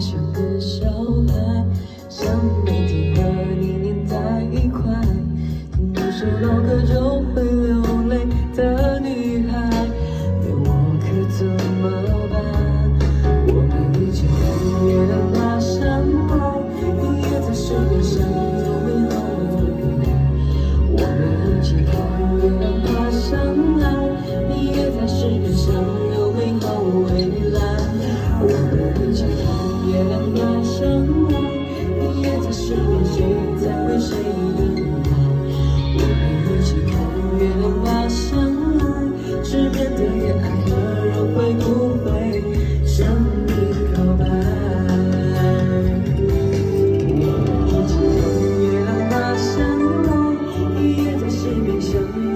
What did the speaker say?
像个小孩想每天和你粘在一块。月亮爬上来你也在失眠谁在为谁等待我们一起看月亮爬上来失眠的夜爱的人会不会向你告白我们一起看月亮爬上来你也在失眠想